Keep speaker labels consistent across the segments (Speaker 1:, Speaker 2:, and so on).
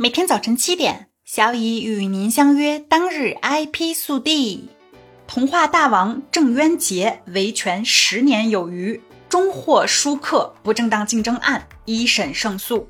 Speaker 1: 每天早晨七点，小乙与您相约。当日 IP 速递：童话大王郑渊洁维权十年有余，终获舒克不正当竞争案一审胜诉。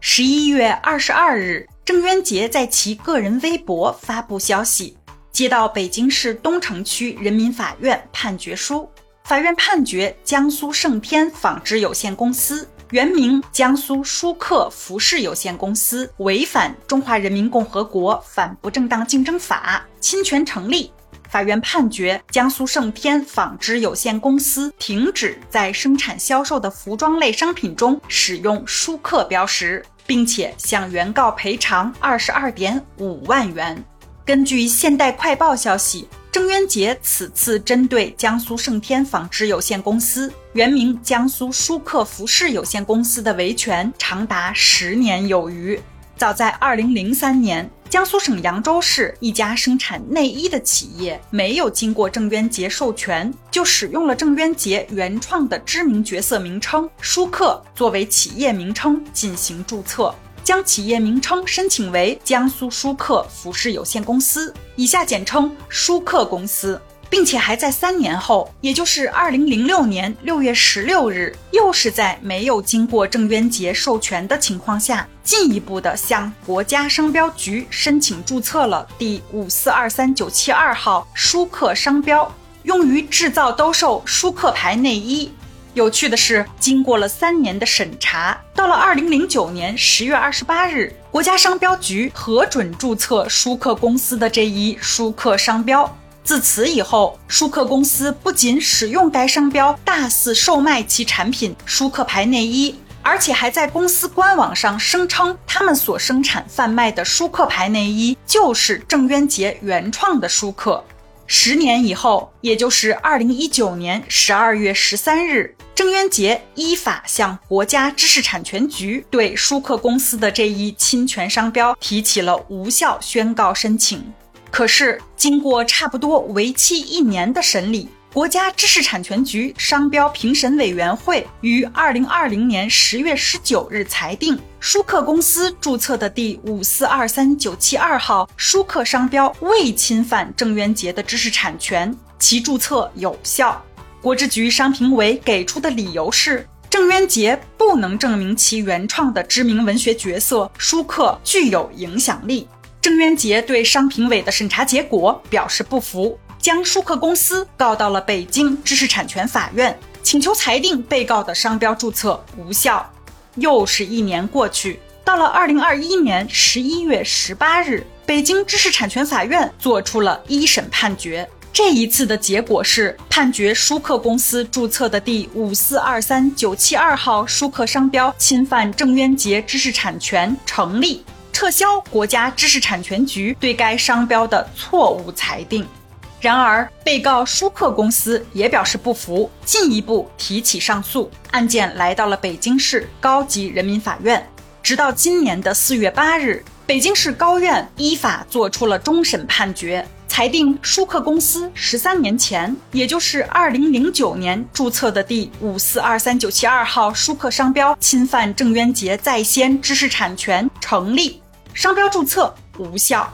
Speaker 1: 十一月二十二日，郑渊洁在其个人微博发布消息，接到北京市东城区人民法院判决书，法院判决江苏盛天纺织有限公司。原名江苏舒克服饰有限公司违反《中华人民共和国反不正当竞争法》，侵权成立。法院判决江苏盛天纺织有限公司停止在生产销售的服装类商品中使用舒克标识，并且向原告赔偿二十二点五万元。根据《现代快报》消息。郑渊洁此次针对江苏盛天纺织有限公司（原名江苏舒克服饰有限公司）的维权长达十年有余。早在2003年，江苏省扬州市一家生产内衣的企业没有经过郑渊洁授权，就使用了郑渊洁原创的知名角色名称“舒克”作为企业名称进行注册。将企业名称申请为江苏舒克服饰有限公司，以下简称舒克公司，并且还在三年后，也就是二零零六年六月十六日，又是在没有经过郑渊洁授权的情况下，进一步的向国家商标局申请注册了第五四二三九七二号舒克商标，用于制造兜售舒克牌内衣。有趣的是，经过了三年的审查，到了二零零九年十月二十八日，国家商标局核准注册舒克公司的这一舒克商标。自此以后，舒克公司不仅使用该商标大肆售卖其产品舒克牌内衣，而且还在公司官网上声称，他们所生产贩卖的舒克牌内衣就是郑渊洁原创的舒克。十年以后，也就是二零一九年十二月十三日。郑渊洁依法向国家知识产权局对舒克公司的这一侵权商标提起了无效宣告申请。可是，经过差不多为期一年的审理，国家知识产权局商标评审委员会于二零二零年十月十九日裁定，舒克公司注册的第五四二三九七二号舒克商标未侵犯郑渊洁的知识产权，其注册有效。国之局商评委给出的理由是，郑渊洁不能证明其原创的知名文学角色舒克具有影响力。郑渊洁对商评委的审查结果表示不服，将舒克公司告到了北京知识产权法院，请求裁定被告的商标注册无效。又是一年过去，到了二零二一年十一月十八日，北京知识产权法院作出了一审判决。这一次的结果是判决舒克公司注册的第五四二三九七二号舒克商标侵犯郑渊洁知识产权成立，撤销国家知识产权局对该商标的错误裁定。然而，被告舒克公司也表示不服，进一步提起上诉，案件来到了北京市高级人民法院。直到今年的四月八日，北京市高院依法作出了终审判决。裁定舒克公司十三年前，也就是二零零九年注册的第五四二三九七二号舒克商标侵犯郑渊洁在先知识产权成立，商标注册无效。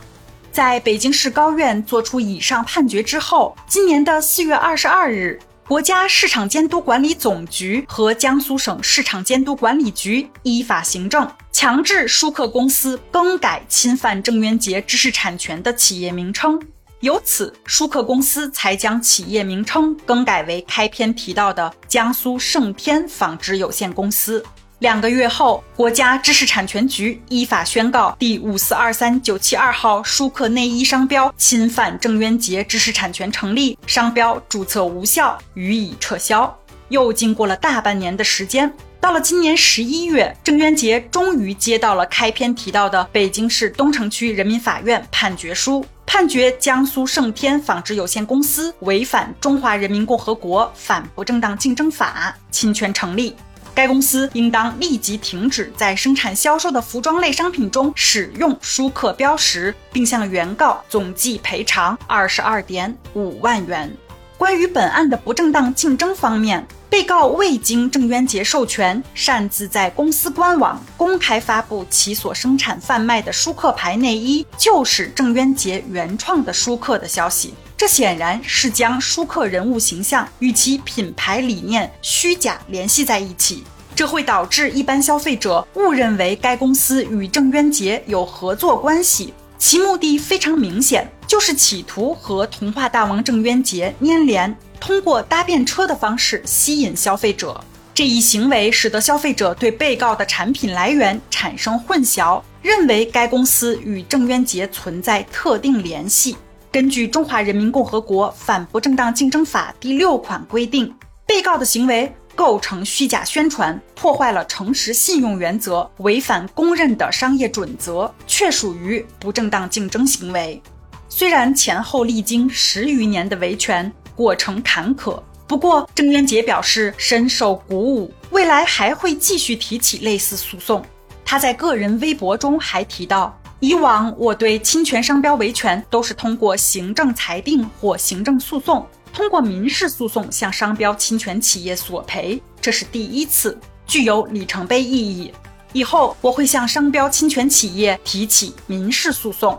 Speaker 1: 在北京市高院作出以上判决之后，今年的四月二十二日，国家市场监督管理总局和江苏省市场监督管理局依法行政强制舒克公司更改侵犯郑渊洁知识产权的企业名称。由此，舒克公司才将企业名称更改为开篇提到的江苏盛天纺织有限公司。两个月后，国家知识产权局依法宣告第五四二三九七二号舒克内衣商标侵犯郑渊洁知识产权成立，商标注册无效，予以撤销。又经过了大半年的时间。到了今年十一月，郑渊洁终于接到了开篇提到的北京市东城区人民法院判决书，判决江苏盛天纺织有限公司违反《中华人民共和国反不正当竞争法》，侵权成立，该公司应当立即停止在生产销售的服装类商品中使用舒克标识，并向原告总计赔偿二十二点五万元。关于本案的不正当竞争方面。被告未经郑渊洁授权，擅自在公司官网公开发布其所生产贩卖的舒克牌内衣就是郑渊洁原创的舒克的消息，这显然是将舒克人物形象与其品牌理念虚假联系在一起，这会导致一般消费者误认为该公司与郑渊洁有合作关系，其目的非常明显，就是企图和童话大王郑渊洁粘连。通过搭便车的方式吸引消费者，这一行为使得消费者对被告的产品来源产生混淆，认为该公司与郑渊洁存在特定联系。根据《中华人民共和国反不正当竞争法》第六款规定，被告的行为构成虚假宣传，破坏了诚实信用原则，违反公认的商业准则，确属于不正当竞争行为。虽然前后历经十余年的维权。过程坎坷，不过郑渊洁表示深受鼓舞，未来还会继续提起类似诉讼。他在个人微博中还提到，以往我对侵权商标维权都是通过行政裁定或行政诉讼，通过民事诉讼向商标侵权企业索赔，这是第一次，具有里程碑意义。以后我会向商标侵权企业提起民事诉讼。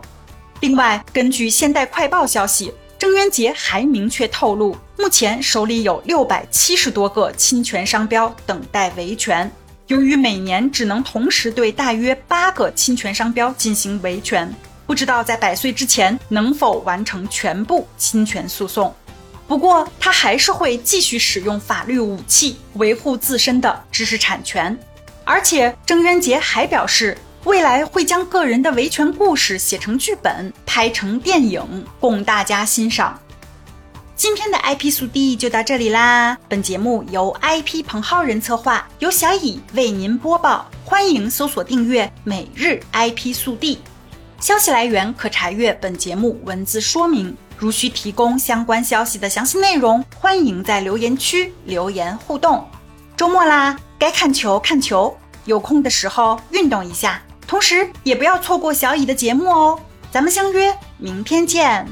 Speaker 1: 另外，根据现代快报消息。郑渊洁还明确透露，目前手里有六百七十多个侵权商标等待维权。由于每年只能同时对大约八个侵权商标进行维权，不知道在百岁之前能否完成全部侵权诉讼。不过，他还是会继续使用法律武器维护自身的知识产权。而且，郑渊洁还表示。未来会将个人的维权故事写成剧本，拍成电影，供大家欣赏。今天的 IP 速递就到这里啦！本节目由 IP 彭浩仁策划，由小乙为您播报。欢迎搜索订阅每日 IP 速递，消息来源可查阅本节目文字说明。如需提供相关消息的详细内容，欢迎在留言区留言互动。周末啦，该看球看球，有空的时候运动一下。同时，也不要错过小乙的节目哦！咱们相约明天见。